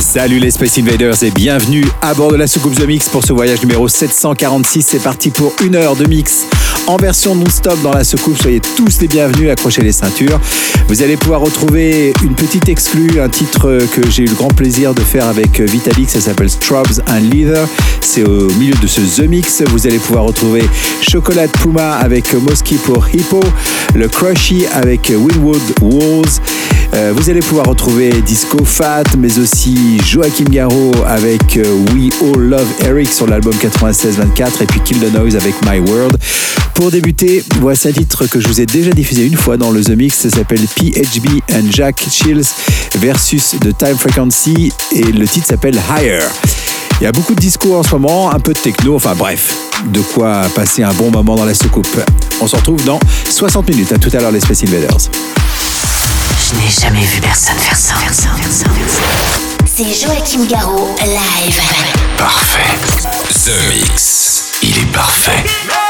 Salut les Space Invaders et bienvenue à bord de la soucoupe The Mix pour ce voyage numéro 746. C'est parti pour une heure de mix en version non-stop dans la soucoupe. Soyez tous les bienvenus, accrochez les ceintures. Vous allez pouvoir retrouver une petite exclue, un titre que j'ai eu le grand plaisir de faire avec Vitalik. Ça s'appelle Strobes and Leather. C'est au milieu de ce The Mix. Vous allez pouvoir retrouver Chocolate Puma avec Mosky pour Hippo, le Crushy avec Winwood Walls. Euh, vous allez pouvoir retrouver Disco Fat, mais aussi Joachim Garraud avec euh, We All Love Eric sur l'album 96-24 et puis Kill the Noise avec My World. Pour débuter, voici un titre que je vous ai déjà diffusé une fois dans le The Mix. Ça s'appelle PHB and Jack Chills versus The Time Frequency et le titre s'appelle Higher. Il y a beaucoup de discours en ce moment, un peu de techno, enfin bref, de quoi passer un bon moment dans la soucoupe. On se retrouve dans 60 minutes. À tout à l'heure les Space Invaders. Je n'ai jamais vu personne. C'est Joachim Garraud, live. Parfait. The Mix. Il est parfait.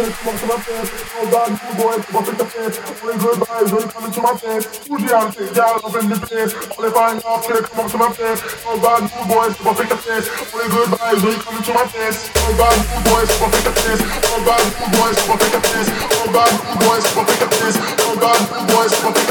pants, walk to my pants. Hold on, you boy, walk in the pants. Only good vibes, only coming to my pants. Who's the answer? Y'all up in the pants. Only fine, y'all play, come up to my pants. Hold on, you boy, walk in the pants. Only good vibes, only coming to my pants. Hold on, you boy, walk in the pants. Hold on, you boy, walk in the pants. Hold on, you boy, walk in the pants. Hold on, you boy, walk in the pants.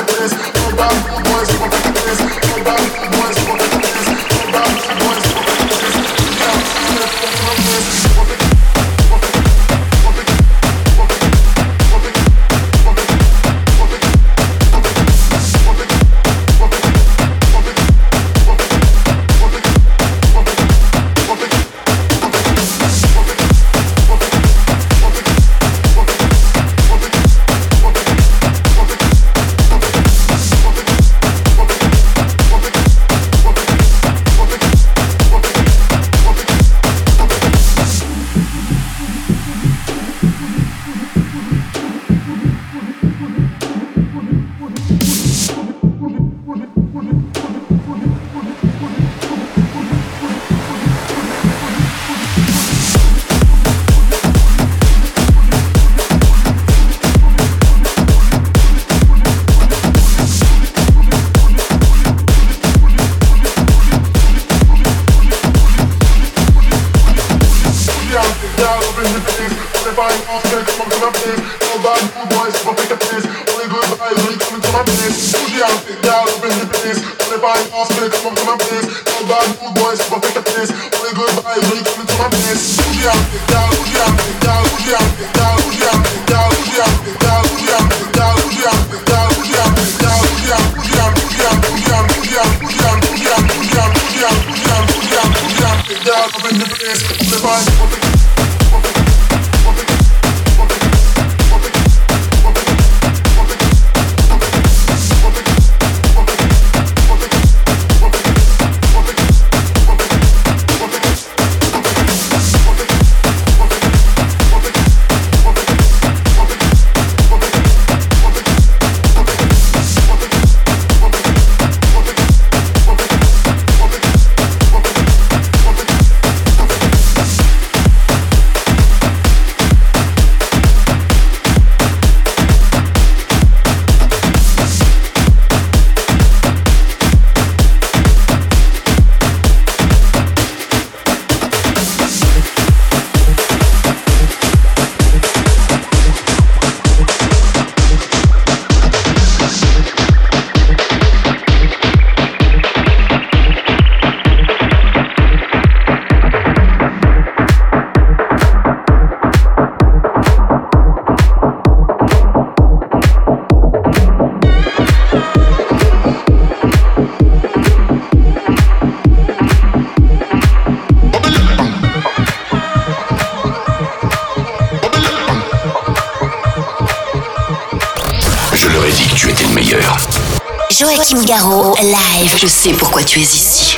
Je sais pourquoi tu es ici.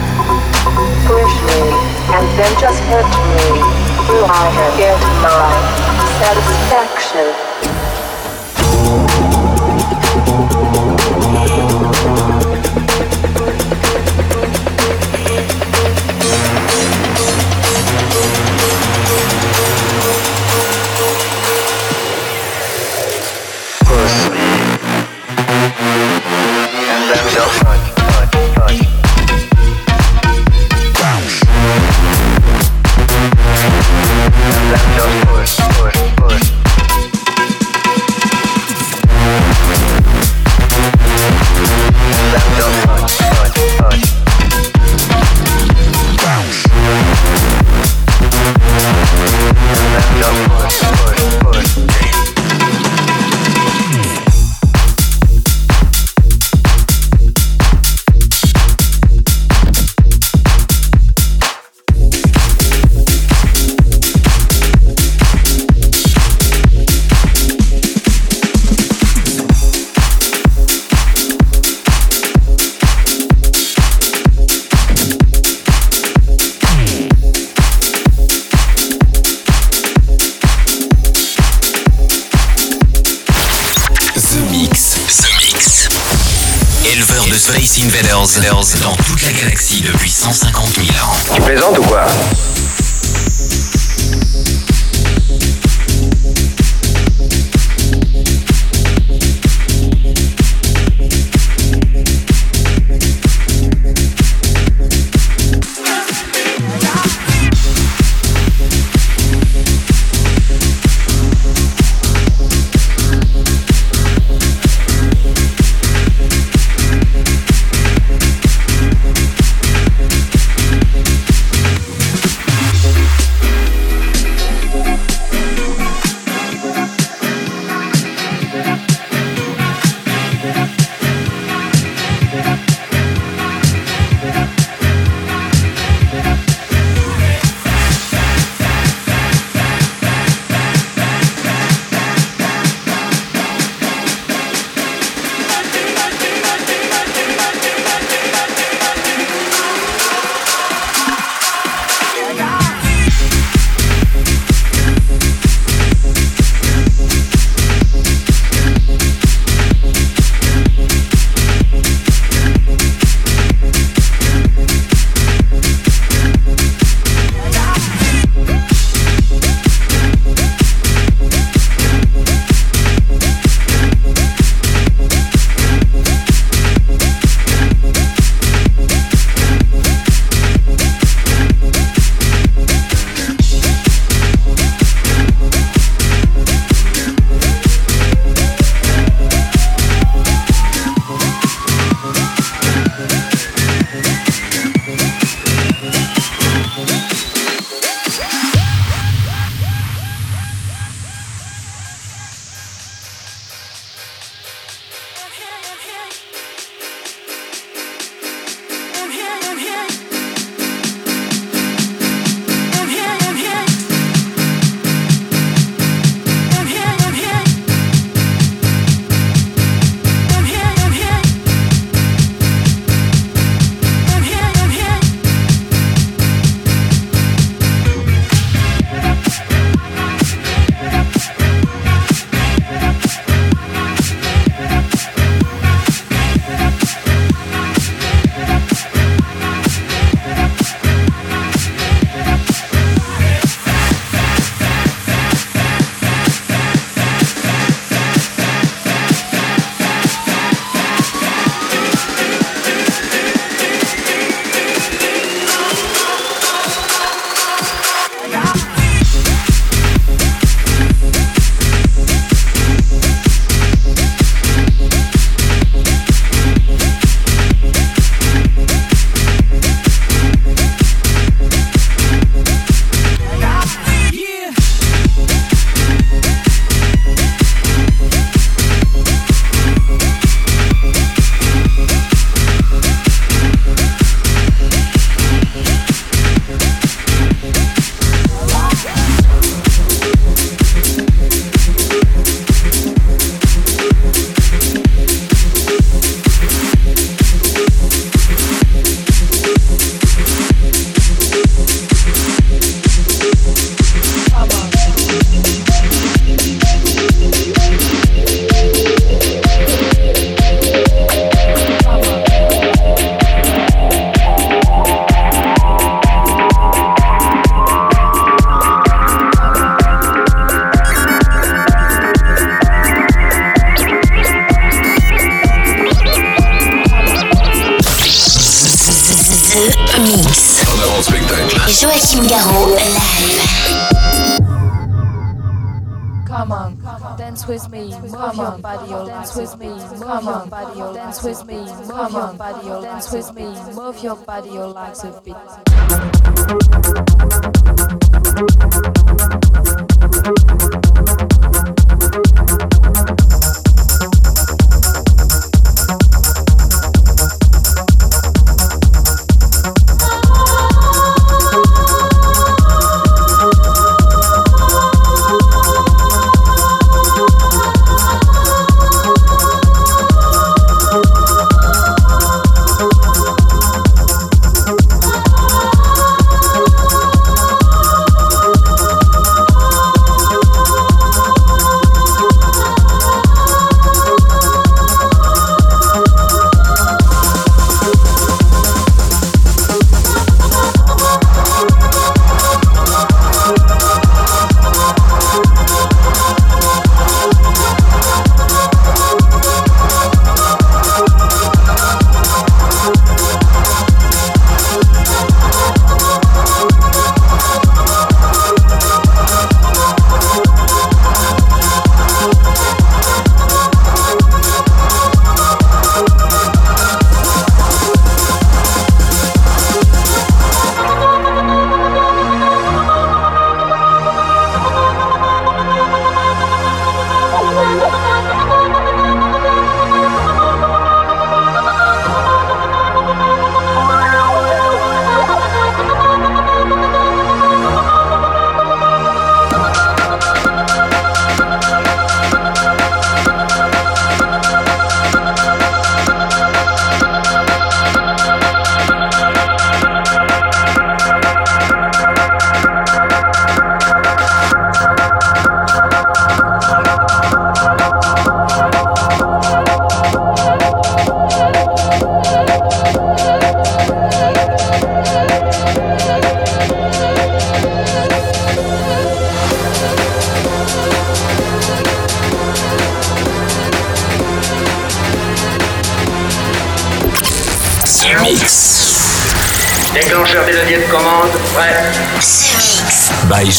then just hit me. Do I get my satisfaction?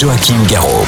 Joachim Garraud.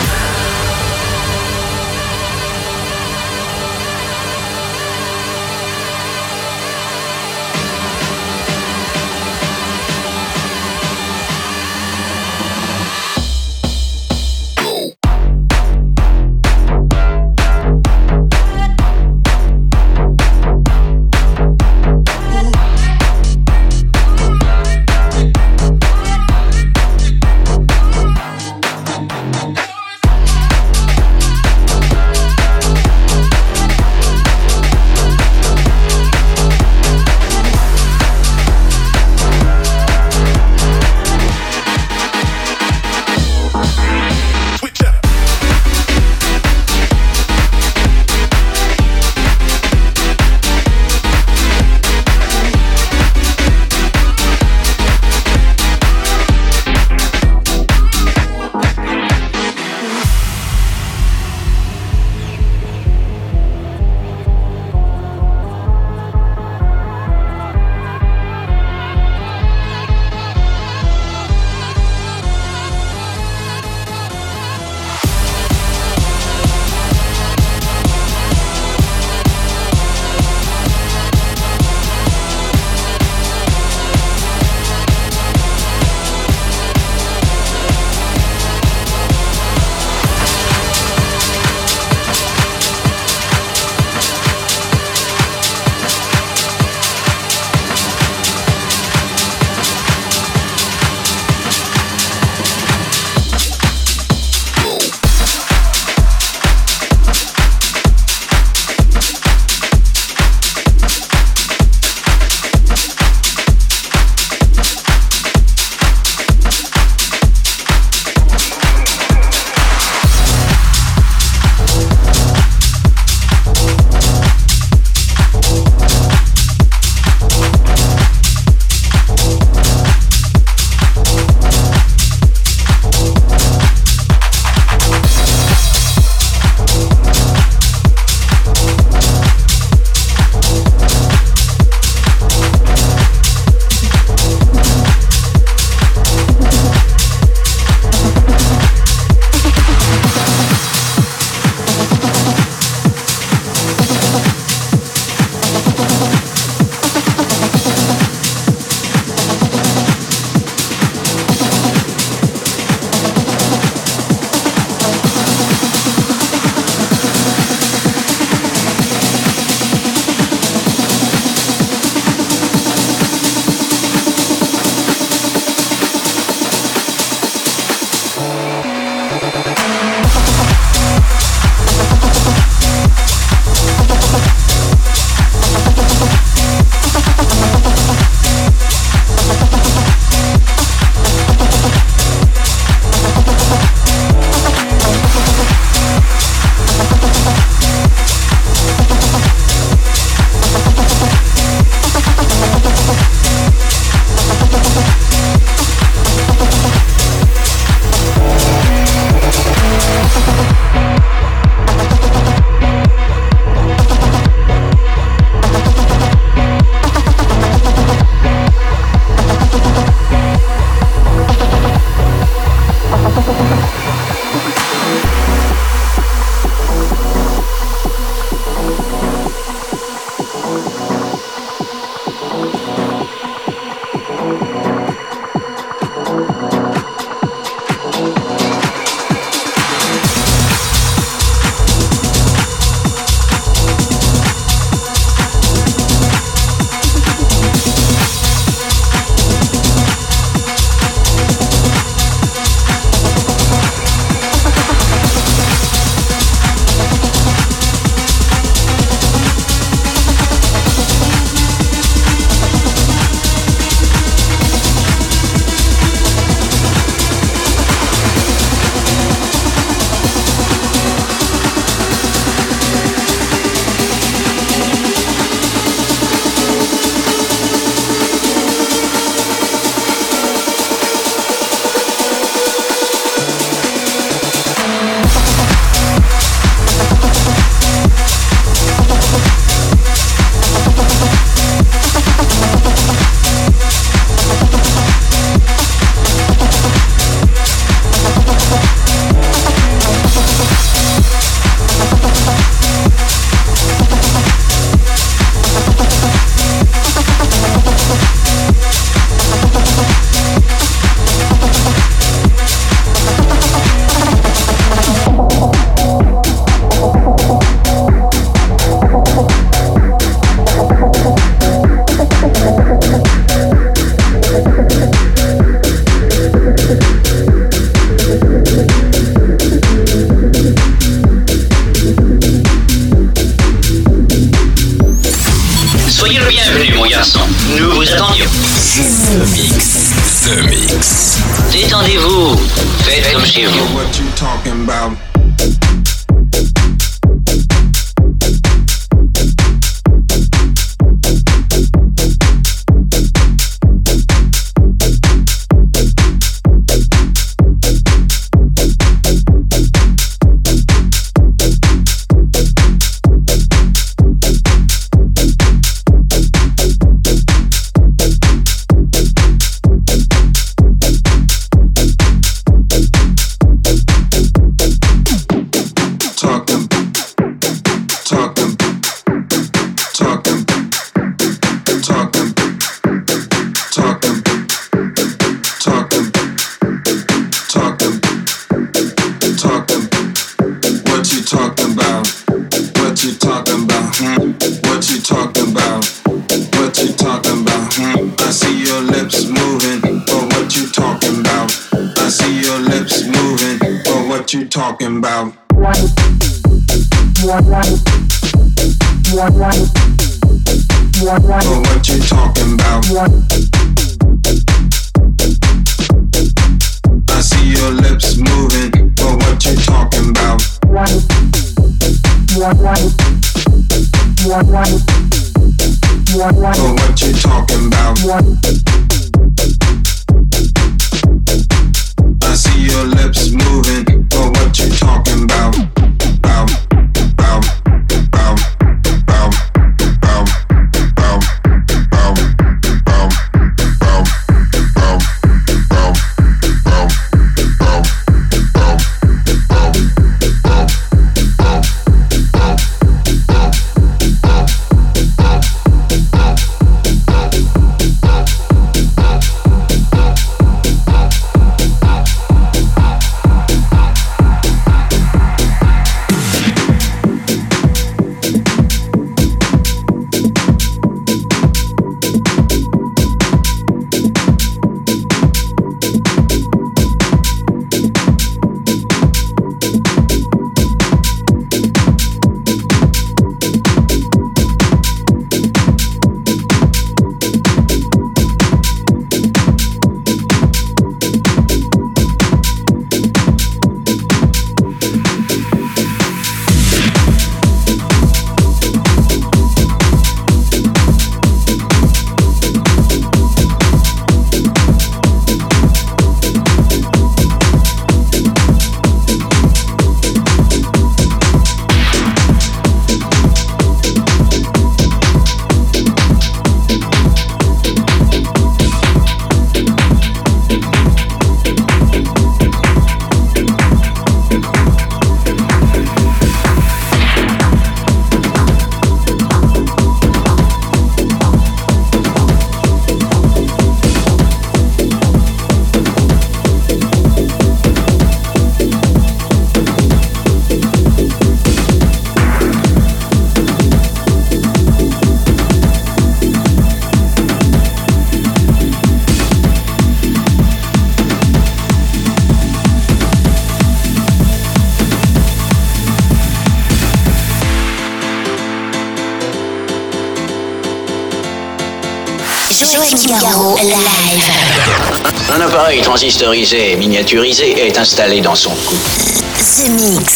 transistorisé et miniaturisé, est installé dans son cou. The Mix.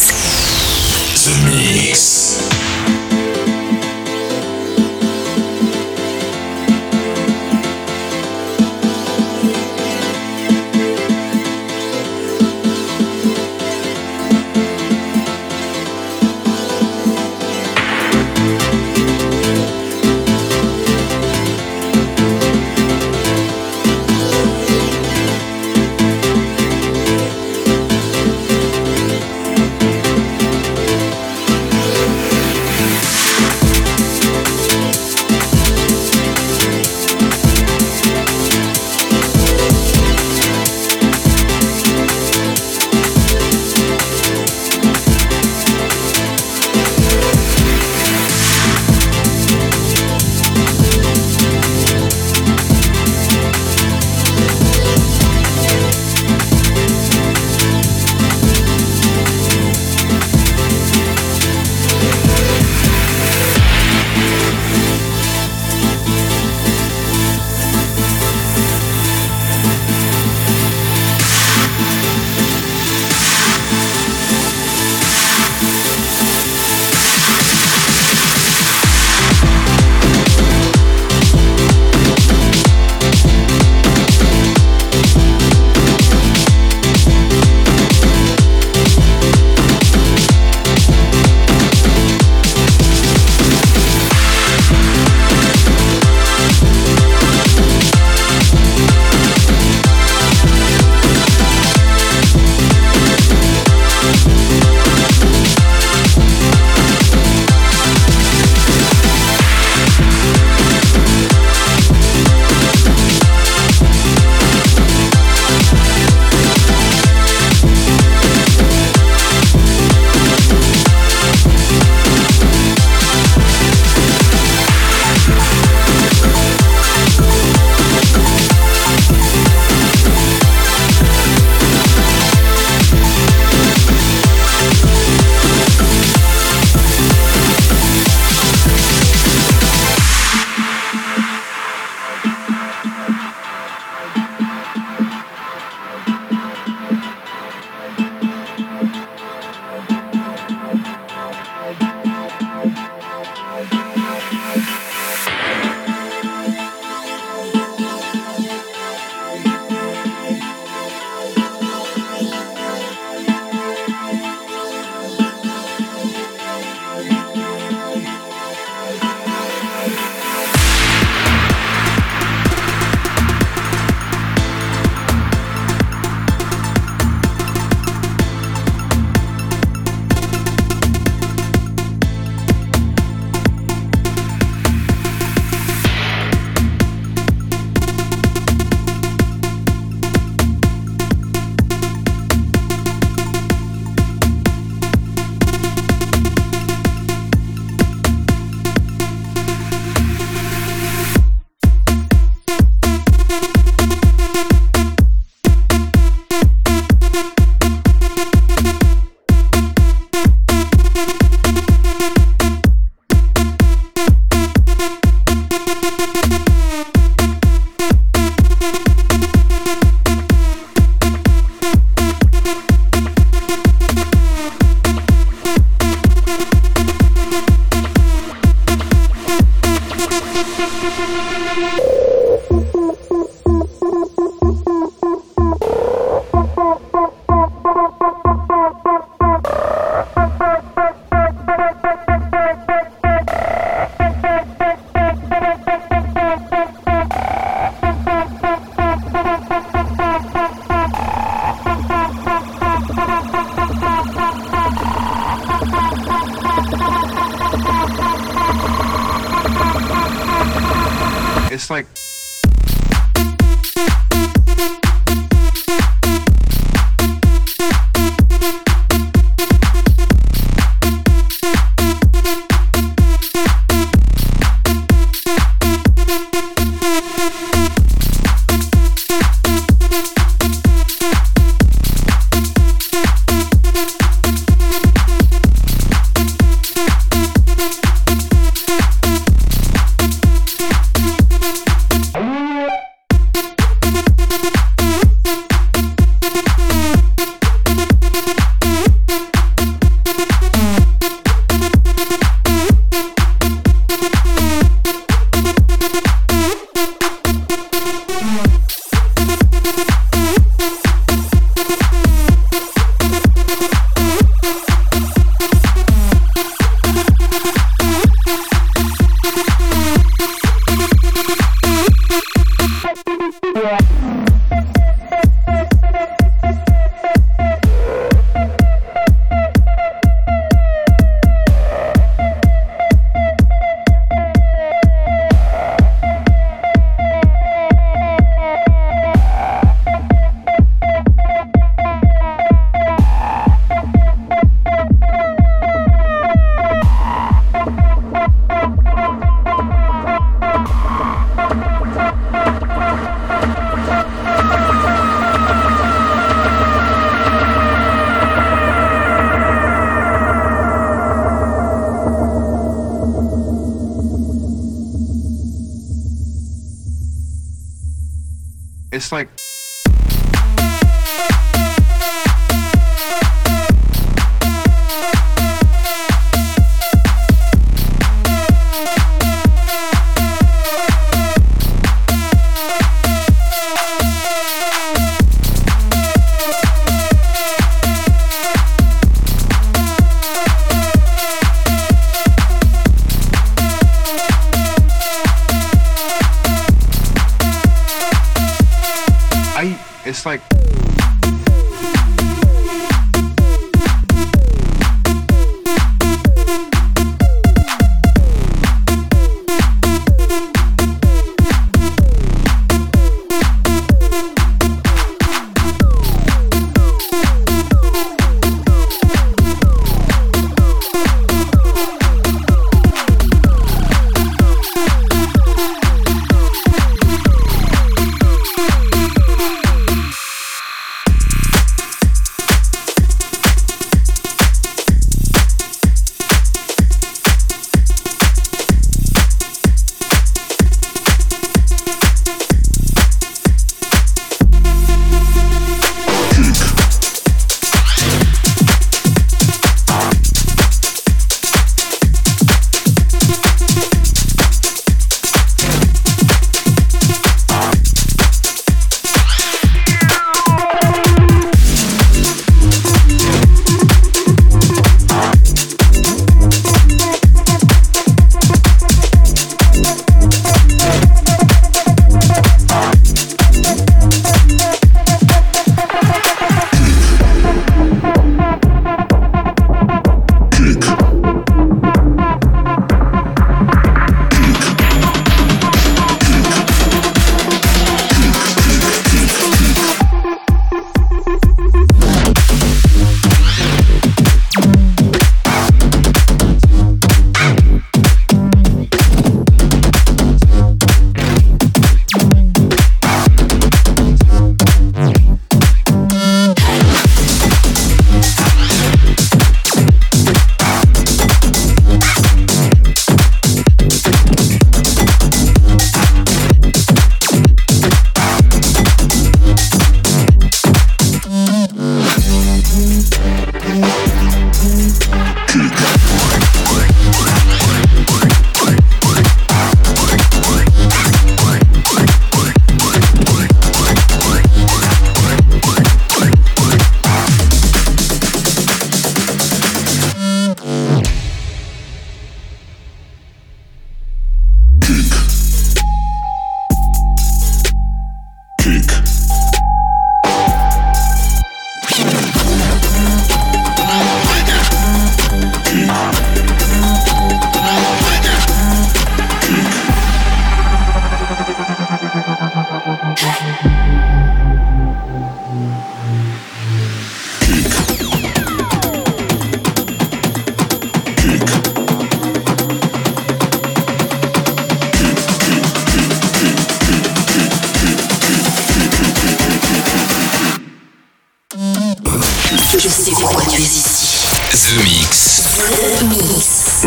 Like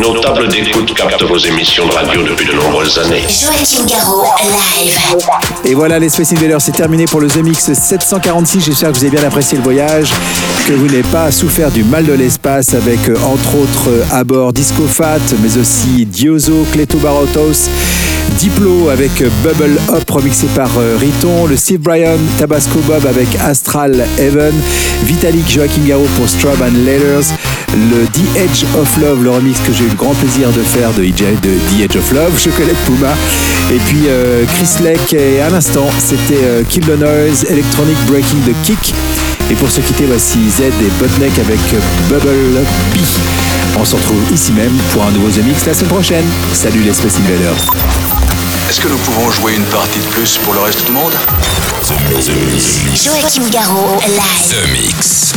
Nos tables d'écoute captent vos émissions de radio depuis de nombreuses années. Joachim Garraud, live. Et voilà, les Space Invaders, c'est terminé pour le The Mix 746. J'espère que vous avez bien apprécié le voyage, que vous n'avez pas souffert du mal de l'espace avec, euh, entre autres, euh, à bord Disco Fat, mais aussi Diozo, Cleto Barotos, Diplo avec Bubble Up remixé par euh, Riton, le Steve Bryan, Tabasco Bob avec Astral Heaven, Vitalik Joachim Garraud pour Strobe and Letters, le The Edge of Love, le remix que j'ai eu le grand plaisir de faire de, de The Edge of Love, Chocolate Puma, et puis euh, Chris Leck, et à l'instant c'était euh, Kill the Noise, Electronic Breaking the Kick. Et pour se quitter, voici Z et Botneck avec Bubble P. On se retrouve ici même pour un nouveau The Mix la semaine prochaine. Salut les Space Invaders. Est-ce que nous pouvons jouer une partie de plus pour le reste du monde? The Mix. Joachim Garraud, live. The Mix.